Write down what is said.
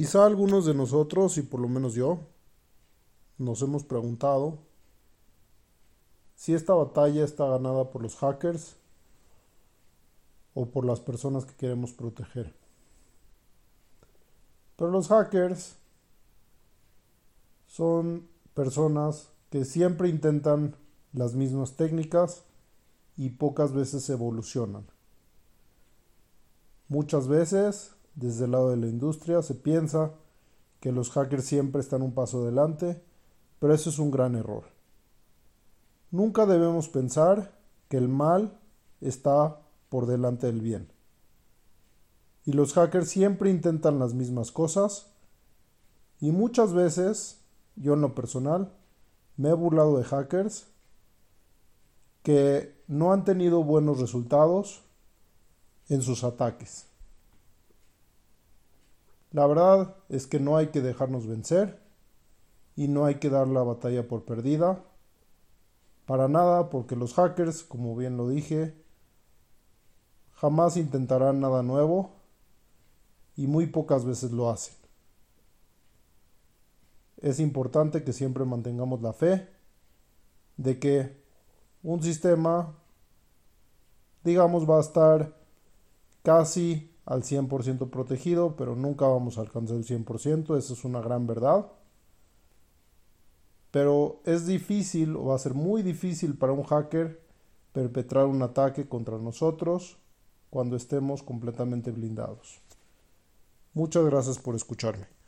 Quizá algunos de nosotros, y por lo menos yo, nos hemos preguntado si esta batalla está ganada por los hackers o por las personas que queremos proteger. Pero los hackers son personas que siempre intentan las mismas técnicas y pocas veces evolucionan. Muchas veces, desde el lado de la industria, se piensa que los hackers siempre están un paso adelante, pero eso es un gran error. Nunca debemos pensar que el mal está por delante del bien. Y los hackers siempre intentan las mismas cosas y muchas veces, yo en lo personal, me he burlado de hackers que no han tenido buenos resultados en sus ataques. La verdad es que no hay que dejarnos vencer y no hay que dar la batalla por perdida. Para nada, porque los hackers, como bien lo dije, jamás intentarán nada nuevo y muy pocas veces lo hacen. Es importante que siempre mantengamos la fe de que un sistema, digamos, va a estar casi al 100% protegido, pero nunca vamos a alcanzar el 100%, eso es una gran verdad. Pero es difícil o va a ser muy difícil para un hacker perpetrar un ataque contra nosotros cuando estemos completamente blindados. Muchas gracias por escucharme.